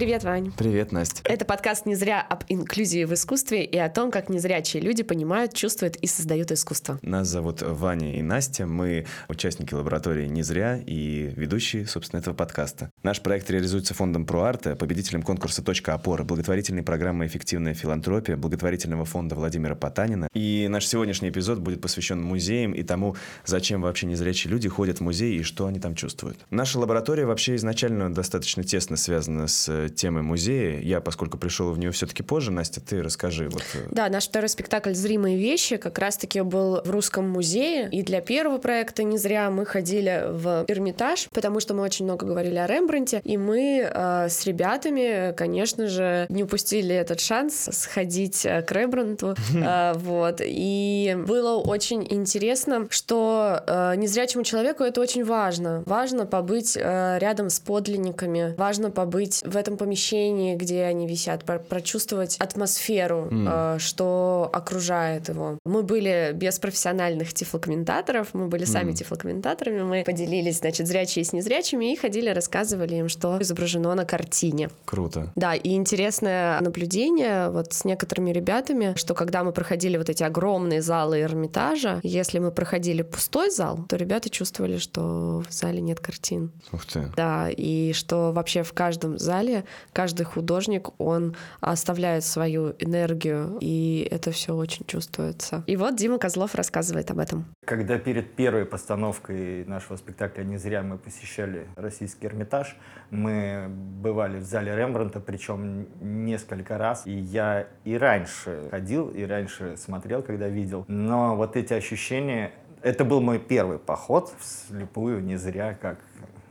Привет, Вань. Привет, Настя. Это подкаст «Не зря» об инклюзии в искусстве и о том, как незрячие люди понимают, чувствуют и создают искусство. Нас зовут Ваня и Настя. Мы участники лаборатории «Не зря» и ведущие, собственно, этого подкаста. Наш проект реализуется фондом ProArte, победителем конкурса «Точка опоры», благотворительной программы «Эффективная филантропия», благотворительного фонда Владимира Потанина. И наш сегодняшний эпизод будет посвящен музеям и тому, зачем вообще незрячие люди ходят в музей и что они там чувствуют. Наша лаборатория вообще изначально достаточно тесно связана с темой музея. Я, поскольку пришел в нее все-таки позже, Настя, ты расскажи. Вот... Э, да, наш второй спектакль «Зримые вещи» как раз-таки был в Русском музее. И для первого проекта не зря мы ходили в Эрмитаж, потому что мы очень много говорили о Рембранте. И мы э, с ребятами, конечно же, не упустили этот шанс сходить э, к Рембрандту. Э, вот. И было очень интересно, что э, незрячему человеку это очень важно. Важно побыть э, рядом с подлинниками, важно побыть в этом помещении, где они висят, прочувствовать атмосферу, mm. э, что окружает его. Мы были без профессиональных тифлокомментаторов, мы были сами mm. тифлокомментаторами, мы поделились, значит, зрячие с незрячими и ходили, рассказывали им, что изображено на картине. Круто. Да, и интересное наблюдение вот с некоторыми ребятами, что когда мы проходили вот эти огромные залы Эрмитажа, если мы проходили пустой зал, то ребята чувствовали, что в зале нет картин. Ух ты. Да, и что вообще в каждом зале каждый художник, он оставляет свою энергию, и это все очень чувствуется. И вот Дима Козлов рассказывает об этом. Когда перед первой постановкой нашего спектакля «Не зря» мы посещали Российский Эрмитаж, мы бывали в зале Рембранта, причем несколько раз, и я и раньше ходил, и раньше смотрел, когда видел, но вот эти ощущения, это был мой первый поход вслепую, не зря, как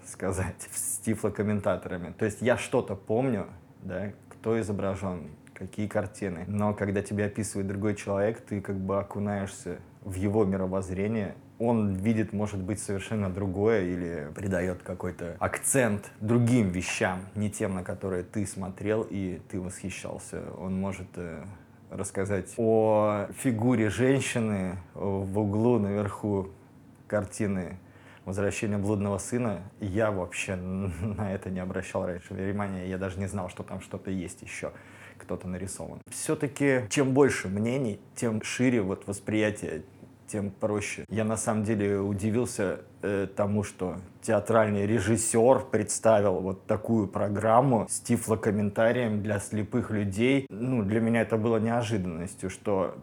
сказать, с тифлокомментаторами. То есть я что-то помню, да, кто изображен, какие картины. Но когда тебя описывает другой человек, ты как бы окунаешься в его мировоззрение, он видит, может быть, совершенно другое или придает какой-то акцент другим вещам, не тем, на которые ты смотрел и ты восхищался. Он может э, рассказать о фигуре женщины в углу наверху картины «Возвращение блудного сына», я вообще на это не обращал раньше внимания, я даже не знал, что там что-то есть еще, кто-то нарисован. Все-таки чем больше мнений, тем шире вот восприятие тем проще. Я на самом деле удивился э, тому, что театральный режиссер представил вот такую программу с тифлокомментарием для слепых людей. Ну, для меня это было неожиданностью, что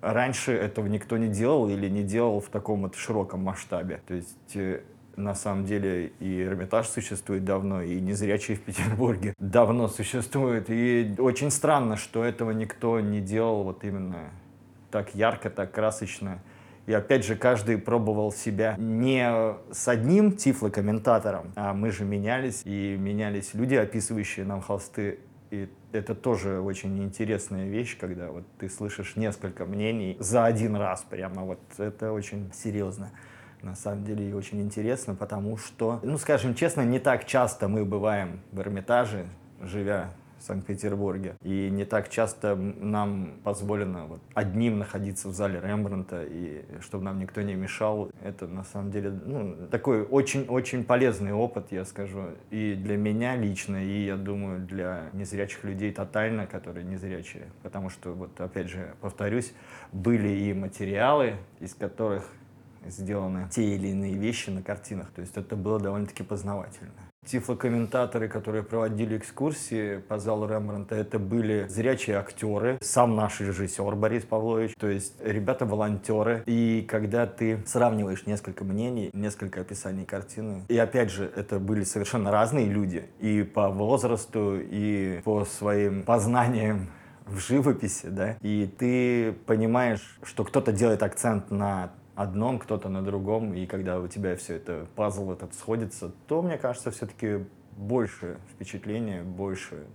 Раньше этого никто не делал или не делал в таком вот широком масштабе. То есть э, на самом деле и Эрмитаж существует давно, и незрячие в Петербурге давно существуют. И очень странно, что этого никто не делал вот именно так ярко, так красочно. И опять же, каждый пробовал себя не с одним тифлокомментатором, а мы же менялись, и менялись люди, описывающие нам холсты. И это тоже очень интересная вещь, когда вот ты слышишь несколько мнений за один раз прямо. Вот это очень серьезно на самом деле и очень интересно, потому что, ну, скажем честно, не так часто мы бываем в Эрмитаже, живя в Санкт-Петербурге. И не так часто нам позволено вот одним находиться в зале Рембранта, и чтобы нам никто не мешал. Это на самом деле ну, такой очень-очень полезный опыт, я скажу, и для меня лично, и я думаю, для незрячих людей тотально, которые незрячие. Потому что, вот опять же, повторюсь, были и материалы, из которых сделаны те или иные вещи на картинах. То есть это было довольно-таки познавательно. Тифлокомментаторы, которые проводили экскурсии по залу Рембранта, это были зрячие актеры, сам наш режиссер Борис Павлович, то есть ребята-волонтеры. И когда ты сравниваешь несколько мнений, несколько описаний картины, и опять же, это были совершенно разные люди, и по возрасту, и по своим познаниям в живописи, да, и ты понимаешь, что кто-то делает акцент на одном, кто-то на другом, и когда у тебя все это, пазл этот сходится, то, мне кажется, все-таки больше впечатления, больше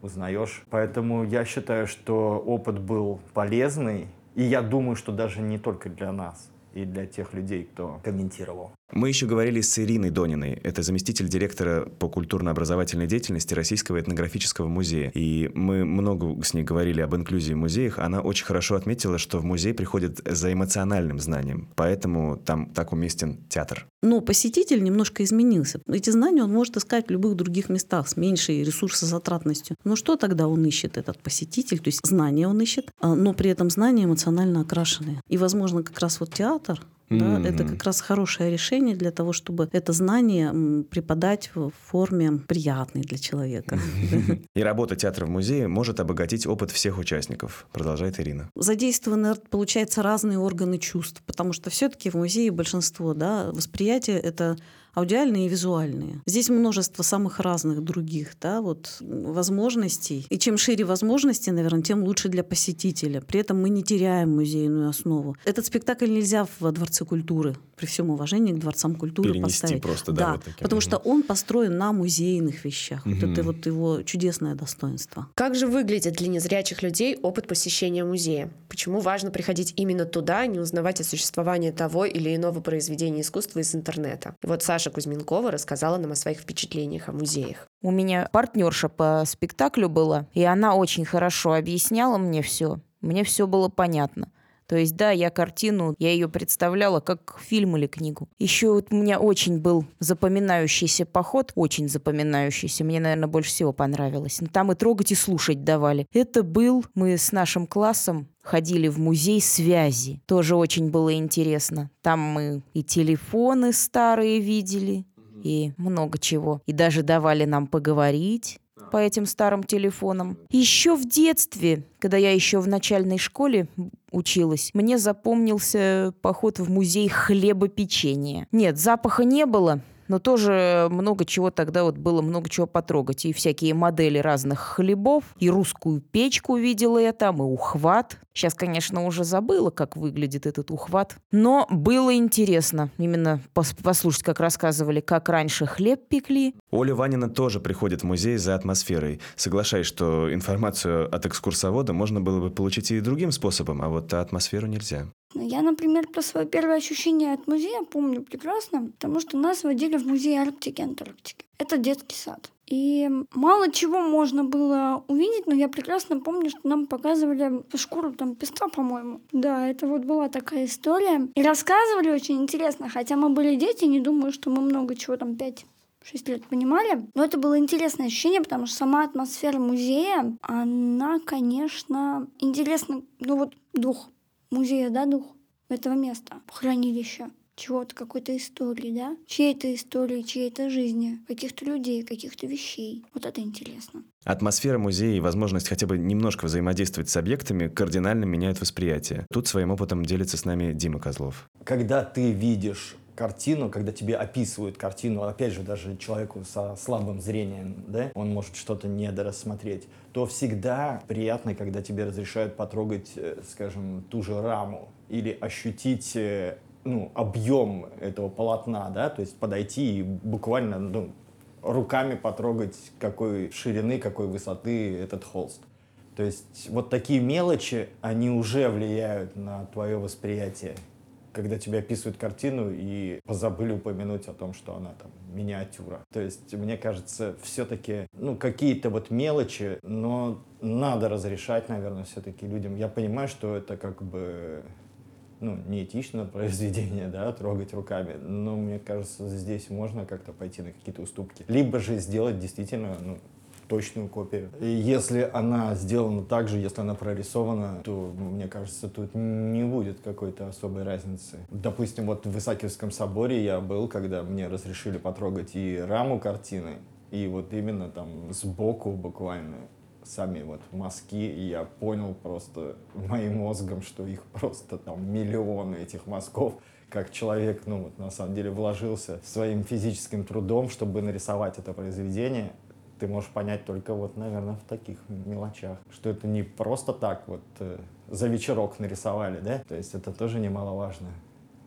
узнаешь. Поэтому я считаю, что опыт был полезный, и я думаю, что даже не только для нас, и для тех людей, кто комментировал. Мы еще говорили с Ириной Дониной. Это заместитель директора по культурно-образовательной деятельности Российского этнографического музея. И мы много с ней говорили об инклюзии в музеях. Она очень хорошо отметила, что в музей приходят за эмоциональным знанием. Поэтому там так уместен театр. Но посетитель немножко изменился. Эти знания он может искать в любых других местах с меньшей ресурсозатратностью. Но что тогда он ищет, этот посетитель? То есть знания он ищет, а, но при этом знания эмоционально окрашенные. И, возможно, как раз вот театр да, mm-hmm. Это как раз хорошее решение для того, чтобы это знание преподать в форме приятной для человека. И работа театра в музее может обогатить опыт всех участников, продолжает Ирина. Задействованы, получается, разные органы чувств, потому что все-таки в музее большинство да, восприятия это аудиальные и визуальные. Здесь множество самых разных других да, вот, возможностей. И чем шире возможности, наверное, тем лучше для посетителя. При этом мы не теряем музейную основу. Этот спектакль нельзя в Дворце культуры, при всем уважении к дворцам культуры Перенести поставить. просто, да, да вот таким. потому что он построен на музейных вещах. Угу. Вот это вот его чудесное достоинство. Как же выглядит для незрячих людей опыт посещения музея? Почему важно приходить именно туда, а не узнавать о существовании того или иного произведения искусства из интернета? И вот Саша Кузьменкова рассказала нам о своих впечатлениях о музеях. У меня партнерша по спектаклю была, и она очень хорошо объясняла мне все. Мне все было понятно. То есть, да, я картину, я ее представляла как фильм или книгу. Еще вот у меня очень был запоминающийся поход, очень запоминающийся. Мне, наверное, больше всего понравилось. Но там и трогать, и слушать давали. Это был, мы с нашим классом ходили в музей связи. Тоже очень было интересно. Там мы и телефоны старые видели, и много чего. И даже давали нам поговорить по этим старым телефонам. Еще в детстве, когда я еще в начальной школе училась, мне запомнился поход в музей хлебопечения. Нет, запаха не было, но тоже много чего тогда вот было, много чего потрогать. И всякие модели разных хлебов, и русскую печку видела я там, и ухват. Сейчас, конечно, уже забыла, как выглядит этот ухват. Но было интересно именно послушать, как рассказывали, как раньше хлеб пекли. Оля Ванина тоже приходит в музей за атмосферой. Соглашаясь, что информацию от экскурсовода можно было бы получить и другим способом, а вот атмосферу нельзя. Я, например, про свое первое ощущение от музея помню прекрасно, потому что нас водили в музей Арктики и Антарктики. Это детский сад. И мало чего можно было увидеть, но я прекрасно помню, что нам показывали шкуру там песка, по-моему. Да, это вот была такая история. И рассказывали очень интересно, хотя мы были дети, не думаю, что мы много чего там пять 6 лет понимали. Но это было интересное ощущение, потому что сама атмосфера музея, она, конечно, интересна. Ну вот дух музея, да, дух этого места, хранилища чего-то, какой-то истории, да? Чьей-то истории, чьей-то жизни, каких-то людей, каких-то вещей. Вот это интересно. Атмосфера музея и возможность хотя бы немножко взаимодействовать с объектами кардинально меняют восприятие. Тут своим опытом делится с нами Дима Козлов. Когда ты видишь картину, когда тебе описывают картину, опять же, даже человеку со слабым зрением, да, он может что-то недорассмотреть, то всегда приятно, когда тебе разрешают потрогать, э, скажем, ту же раму или ощутить э, ну, объем этого полотна, да, то есть подойти и буквально ну, руками потрогать, какой ширины, какой высоты этот холст. То есть вот такие мелочи, они уже влияют на твое восприятие когда тебе описывают картину и позабыли упомянуть о том, что она там миниатюра. То есть, мне кажется, все-таки, ну, какие-то вот мелочи, но надо разрешать, наверное, все-таки людям. Я понимаю, что это как бы ну, неэтично произведение, да, трогать руками, но мне кажется, здесь можно как-то пойти на какие-то уступки. Либо же сделать действительно, ну, точную копию. И если она сделана так же, если она прорисована, то, мне кажется, тут не будет какой-то особой разницы. Допустим, вот в Исаакиевском соборе я был, когда мне разрешили потрогать и раму картины, и вот именно там сбоку буквально сами вот мазки, и я понял просто моим мозгом, что их просто там миллионы этих мазков, как человек, ну вот на самом деле вложился своим физическим трудом, чтобы нарисовать это произведение, ты можешь понять только вот, наверное, в таких мелочах. Что это не просто так вот э, за вечерок нарисовали, да? То есть это тоже немаловажно.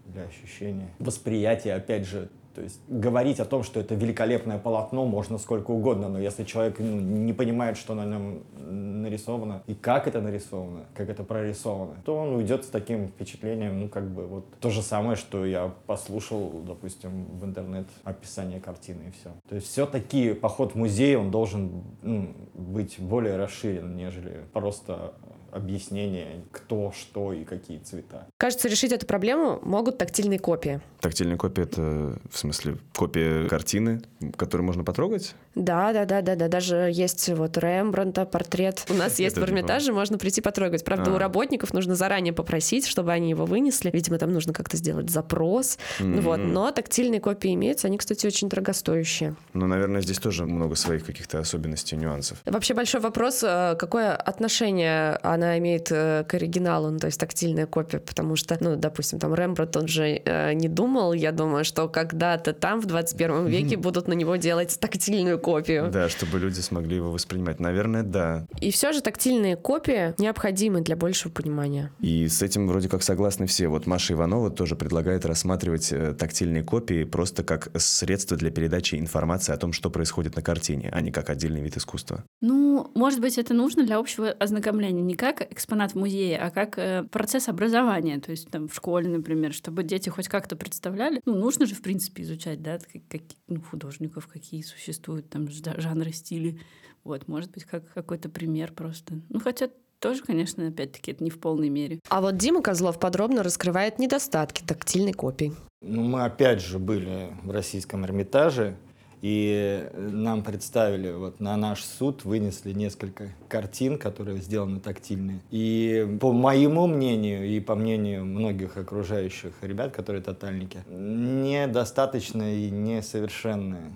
для ощущения. Восприятие, опять же, то есть говорить о том, что это великолепное полотно, можно сколько угодно, но если человек ну, не понимает, что на нем нарисовано и как это нарисовано, как это прорисовано, то он уйдет с таким впечатлением, ну как бы вот то же самое, что я послушал, допустим, в интернет описание картины и все. То есть все-таки поход в музей, он должен ну, быть более расширен, нежели просто объяснение, кто, что и какие цвета. Кажется, решить эту проблему могут тактильные копии. Тактильная копия — это, в смысле, копия картины, которую можно потрогать? Да, да, да, да, да. Даже есть вот Рембранта, портрет. У нас есть в Эрмитаже, можно прийти потрогать. Правда, у А. работников нужно заранее попросить, чтобы они его вынесли. Видимо, там нужно как-то сделать запрос. Вот. Но тактильные копии имеются. Они, кстати, очень дорогостоящие. Ну, наверное, здесь тоже много своих каких-то особенностей, нюансов. Вообще большой вопрос, э, какое отношение она имеет э, к оригиналу, ну, то есть тактильная копия, потому что, ну, допустим, там Рембрандт, он же э, не думал, я думаю, что когда-то там в 21 веке будут на него делать тактильную копию. Да, чтобы люди смогли его воспринимать. Наверное, да. И все же тактильные копии необходимы для большего понимания. И с этим вроде как согласны все. Вот Маша Иванова тоже предлагает рассматривать э, тактильные копии просто как средство для передачи информации о том, что происходит на картине, а не как отдельный вид искусства. Ну, может быть, это нужно для общего ознакомления, не как экспонат в музее, а как э, процесс образования, то есть там в школе, например, чтобы дети хоть как-то представляли. Ну, нужно же, в принципе, изучать, да, как, как- ну, художников, какие существуют там жанры, стили. Вот, может быть, как какой-то пример просто. Ну, хотя тоже, конечно, опять-таки, это не в полной мере. А вот Дима Козлов подробно раскрывает недостатки тактильной копии. Ну, мы опять же были в российском Эрмитаже, и нам представили, вот на наш суд вынесли несколько картин, которые сделаны тактильные. И по моему мнению и по мнению многих окружающих ребят, которые тотальники, недостаточно и несовершенны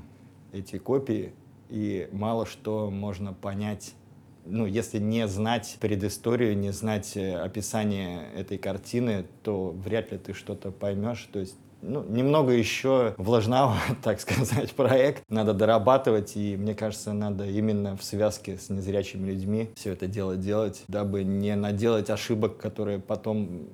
эти копии, и мало что можно понять ну, если не знать предысторию, не знать э, описание этой картины, то вряд ли ты что-то поймешь. То есть ну, немного еще влажного, так сказать, проект. Надо дорабатывать, и мне кажется, надо именно в связке с незрячими людьми все это дело делать, дабы не наделать ошибок, которые потом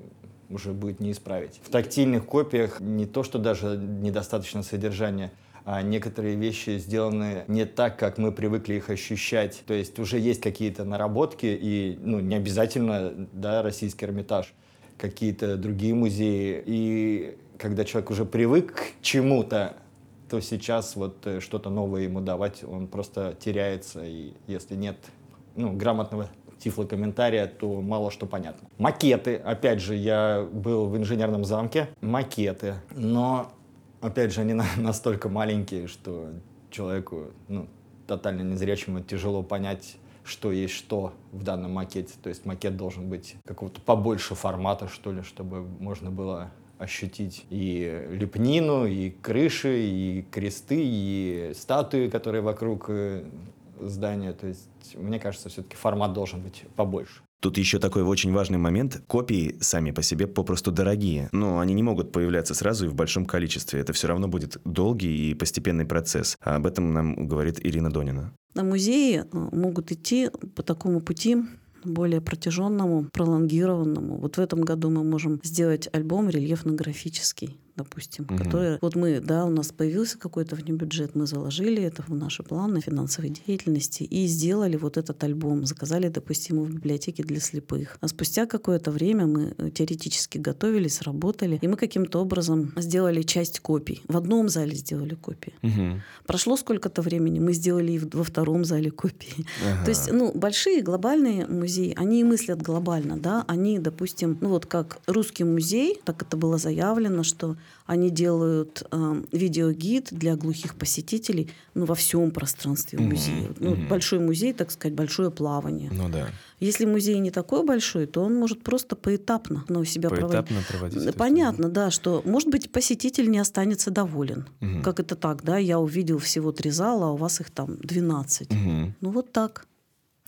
уже будет не исправить. В тактильных копиях не то, что даже недостаточно содержания, а некоторые вещи сделаны не так, как мы привыкли их ощущать. То есть уже есть какие-то наработки, и ну, не обязательно да, российский Эрмитаж, какие-то другие музеи. И когда человек уже привык к чему-то, то сейчас вот э, что-то новое ему давать, он просто теряется. И если нет ну, грамотного тифлокомментария, то мало что понятно. Макеты. Опять же, я был в инженерном замке. Макеты. Но, опять же, они на- настолько маленькие, что человеку, ну, тотально незрячему тяжело понять, что есть что в данном макете. То есть макет должен быть какого-то побольше формата, что ли, чтобы можно было ощутить и лепнину, и крыши, и кресты, и статуи, которые вокруг э, здания. То есть, мне кажется, все-таки формат должен быть побольше. Тут еще такой очень важный момент. Копии сами по себе попросту дорогие. Но они не могут появляться сразу и в большом количестве. Это все равно будет долгий и постепенный процесс. А об этом нам говорит Ирина Донина. На музеи э, могут идти по такому пути более протяженному, пролонгированному. Вот в этом году мы можем сделать альбом рельефно-графический, допустим, Мгм. который... Вот мы, да, у нас появился какой-то внебюджет, мы заложили это в наши планы финансовой деятельности и сделали вот этот альбом, заказали, допустим, в библиотеке для слепых. А спустя какое-то время мы э, теоретически готовились, работали, и мы каким-то образом сделали часть копий. В одном зале сделали копии. Прошло сколько-то времени, мы сделали и во втором зале копии. То есть, ну, большие глобальные музеи, они мыслят глобально, да, они, допустим, ну вот как русский музей, так это было заявлено, что они делают э, видеогид для глухих посетителей, ну, во всем пространстве музея. Ну, мгм. большой музей, так сказать, большое плавание. Ну да. Если музей не такой большой, то он может просто поэтапно ну, себя проводить. Поэтапно проводить. это Понятно, да, что, может быть, посетитель не останется доволен. Мгм. Как это так, да? Я увидел всего три зала, а у вас их там 12. Мгм. Ну вот так.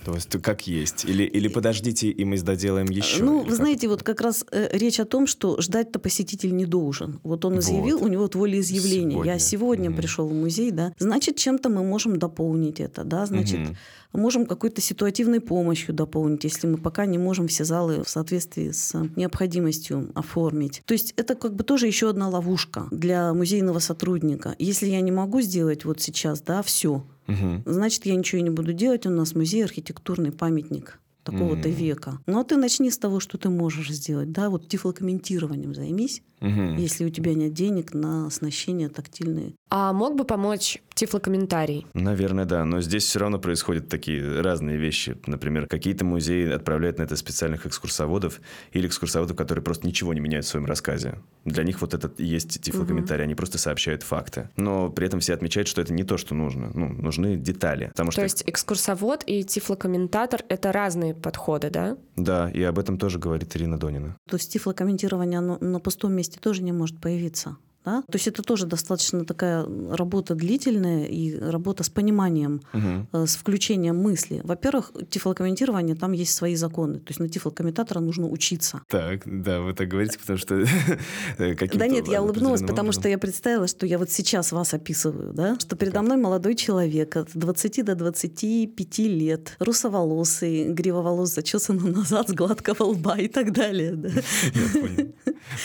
То есть как есть? Или, или подождите, и мы доделаем еще? Ну, вы знаете, вот как раз э, речь о том, что ждать-то посетитель не должен. Вот он Вот. изъявил, у него вот волеизъявление. Сегодня. Я сегодня Мгм. пришел в музей, да. Значит, чем-то мы можем дополнить это, да. Значит, Мгм. можем какой-то ситуативной помощью дополнить, если мы пока не можем все залы в соответствии с необходимостью оформить. То есть это как бы тоже еще одна ловушка для музейного сотрудника. Если я не могу сделать вот сейчас, да, все, Мгм. значит, я ничего не буду делать. У нас музей архитектурный памятник такого-то Мгм. века. Ну, а ты начни с того, что ты можешь сделать. Да, вот тифлокомментированием займись, Мгм. если у тебя нет денег на оснащение тактильные. А мог бы помочь тифлокомментарий? Наверное, да. Но здесь все равно происходят такие разные вещи. Например, какие-то музеи отправляют на это специальных экскурсоводов или экскурсоводов, которые просто ничего не меняют в своем рассказе. Для них вот этот и есть тифлокомментарий. Они просто сообщают факты. Но при этом все отмечают, что это не то, что нужно. Ну, нужны детали. Потому что... То есть экскурсовод и тифлокомментатор — это разные подходы, да? Да, и об этом тоже говорит Ирина Донина. То есть тифлокомментирование оно на пустом месте тоже не может появиться. Да? То есть это тоже достаточно такая работа длительная и работа с пониманием, э, с включением мысли. Во-первых, тифлокомментирование, там есть свои законы. То есть на тифлокомментатора нужно учиться. Так, да, вы так говорите, потому что... каким-то Да нет, я улыбнулась, потому что я представила, что я вот сейчас вас описываю, да, что передо мной молодой человек от 20 до 25 лет, русоволосый, гривоволос зачесан назад с гладкого лба и так далее. да. Я понял.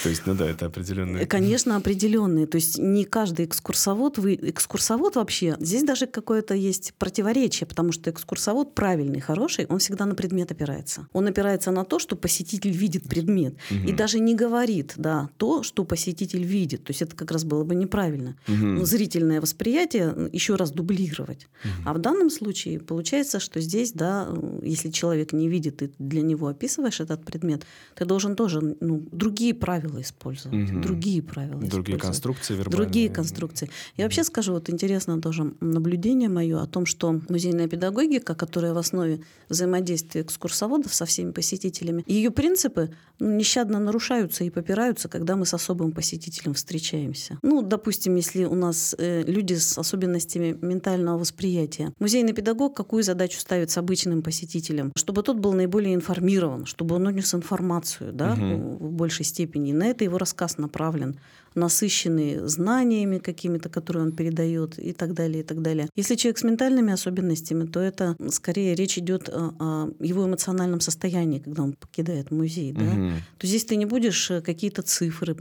То есть, ну да, это определенный... Конечно, определенные. То есть не каждый экскурсовод, вы экскурсовод вообще, здесь даже какое-то есть противоречие, потому что экскурсовод правильный, хороший, он всегда на предмет опирается. Он опирается на то, что посетитель видит предмет. И даже не говорит, да, то, что посетитель видит. То есть это как раз было бы неправильно. Мгм. Ну, зрительное восприятие еще раз дублировать. А в данном случае получается, что здесь, да, если человек не видит, и для него описываешь этот предмет, ты должен тоже ну, другие правила использовать. Мгм. Другие правила Другие. Конструкции вербальные. Другие конструкции. Я вообще скажу, вот интересно тоже наблюдение мое о том, что музейная педагогика, которая в основе взаимодействия экскурсоводов со всеми посетителями, ее принципы ну, нещадно нарушаются и попираются, когда мы с особым посетителем встречаемся. Ну, допустим, если у нас э, люди с особенностями ментального восприятия. Музейный педагог какую задачу ставит с обычным посетителем? Чтобы тот был наиболее информирован, чтобы он унес информацию да, Мгм. в большей степени. И на это его рассказ направлен насыщенный знаниями какими-то, которые он передает и так далее, и так далее. Если человек с ментальными особенностями, то это скорее речь идет о, о его эмоциональном состоянии, когда он покидает музей. Да? Мгм. То здесь ты не будешь э, какие-то цифры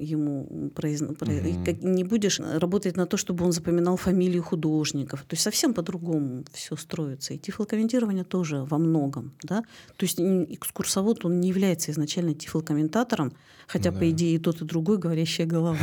ему произно- про- и Мгм. как- не будешь работать на то, чтобы он запоминал фамилию художников. То есть совсем по-другому все строится. И тифлокомментирование тоже во многом. Да? То есть экскурсовод, он не является изначально тифлокомментатором, хотя, Да. по идее, и тот, и другой говорящая голова.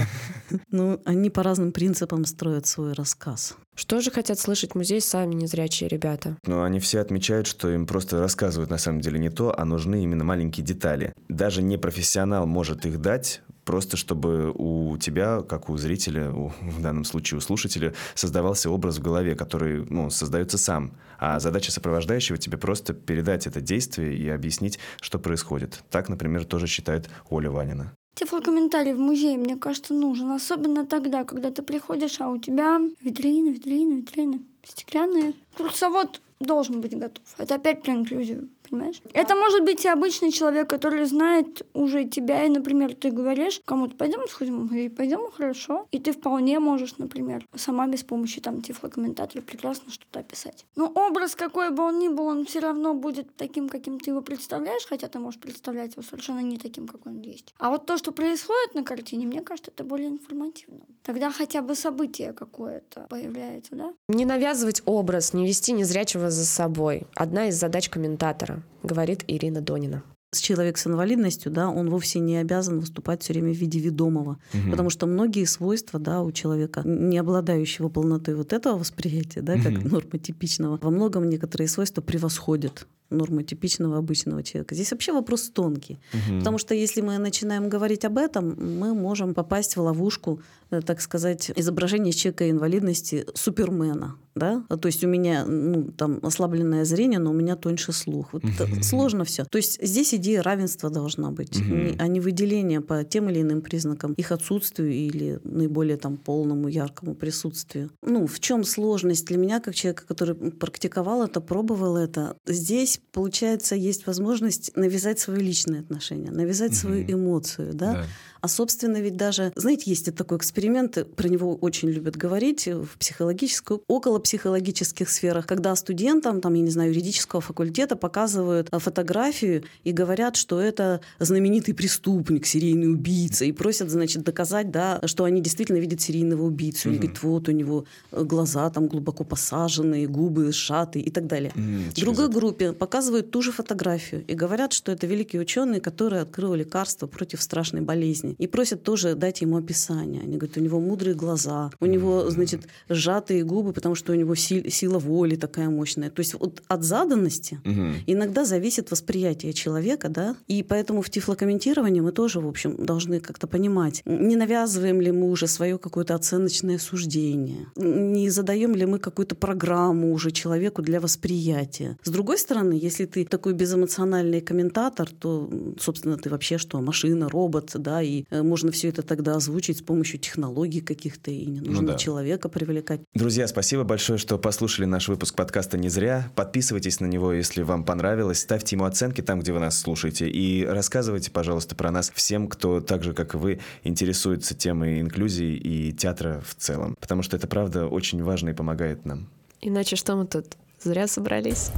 Но они по разным принципам строят свой рассказ. Что же хотят слышать в музее сами незрячие ребята? Но они все отмечают, что им просто рассказывают на самом деле не то, а нужны именно маленькие детали. Даже не профессионал может их дать, просто чтобы у тебя, как у зрителя, у- в данном случае у слушателя, создавался образ в голове, который ну, создается сам. А задача сопровождающего тебе просто передать это действие и объяснить, что происходит. Так, например, тоже считает Оля Ванина. Тифлокомментарий в музее, мне кажется, нужен. Особенно тогда, когда ты приходишь, а у тебя витрины, витрины, витрины стеклянные. Курсовод должен быть готов. Это опять про инклюзию, понимаешь? Это может быть и обычный человек, который знает уже тебя, и, например, ты говоришь кому-то, пойдем сходим, говорит, пойдем, хорошо. И ты вполне можешь, например, сама без помощи там тифлокомментатора прекрасно что-то описать. Но образ, какой бы он ни был, он все равно будет таким, каким ты его представляешь, хотя ты можешь представлять его совершенно не таким, какой он есть. А вот то, что происходит на картине, мне кажется, это более информативно. Тогда хотя бы событие какое-то появляется, да? Не навязывать образ, не вести незрячего за собой. Одна из задач комментатора, говорит Ирина Донина. Человек с инвалидностью, да, он вовсе не обязан выступать все время в виде ведомого. Потому что многие свойства да, у человека, не обладающего полнотой вот этого восприятия, да, как Мгм. нормотипичного, во многом некоторые свойства превосходят нормотипичного обычного человека. Здесь вообще вопрос тонкий. Угу. Потому что если мы начинаем говорить об этом, мы можем попасть в ловушку, э, так сказать, изображения человека инвалидности Супермена. Да? То есть у меня ну, там ослабленное зрение, но у меня тоньше слух. Вот угу. Сложно все. То есть здесь идея равенства должна быть, угу. а не выделение по тем или иным признакам их отсутствию или наиболее там полному яркому присутствию. Ну, в чем сложность для меня, как человека, который практиковал это, пробовал это? Здесь, получается, есть возможность навязать свои личные отношения, навязать угу. свою эмоцию, да? да. А, собственно, ведь даже, знаете, есть такой эксперимент, про него очень любят говорить в психологической, около психологических сферах, когда студентам, там, я не знаю, юридического факультета показывают а, фотографию и говорят, что это знаменитый преступник, серийный убийца, и просят, значит, доказать, да, что они действительно видят серийного убийцу. Mm-hmm. Или говорят, вот у него глаза там глубоко посаженные, губы сжатые и так далее. В другой группе показывают ту же фотографию и говорят, что это великий ученый, который открыл лекарство против страшной болезни. И просят тоже дать ему описание. Они говорят, у него мудрые глаза, у него, значит, сжатые губы, потому что у него сила воли такая мощная. То есть вот от заданности угу. иногда зависит восприятие человека, да, и поэтому в тифлокомментировании мы тоже, в общем, должны как-то понимать, не навязываем ли мы уже свое какое-то оценочное суждение, не задаем ли мы какую-то программу уже человеку для восприятия. С другой стороны, если ты такой безэмоциональный комментатор, то, собственно, ты вообще что, машина, робот, да, и э, можно все это тогда озвучить с помощью технологий каких-то, и не нужно ну, да. человека привлекать. Друзья, спасибо большое, что послушали наш выпуск подкаста «Не зря». Подписывайтесь на него, если вам понравилось. Ставьте ему оценки там, где вы нас слушаете. И рассказывайте, пожалуйста, про нас всем, кто так же, как и вы, интересуется темой инклюзии и театра в целом. Потому что это, правда, очень важно и помогает нам. Иначе что мы тут? Зря собрались.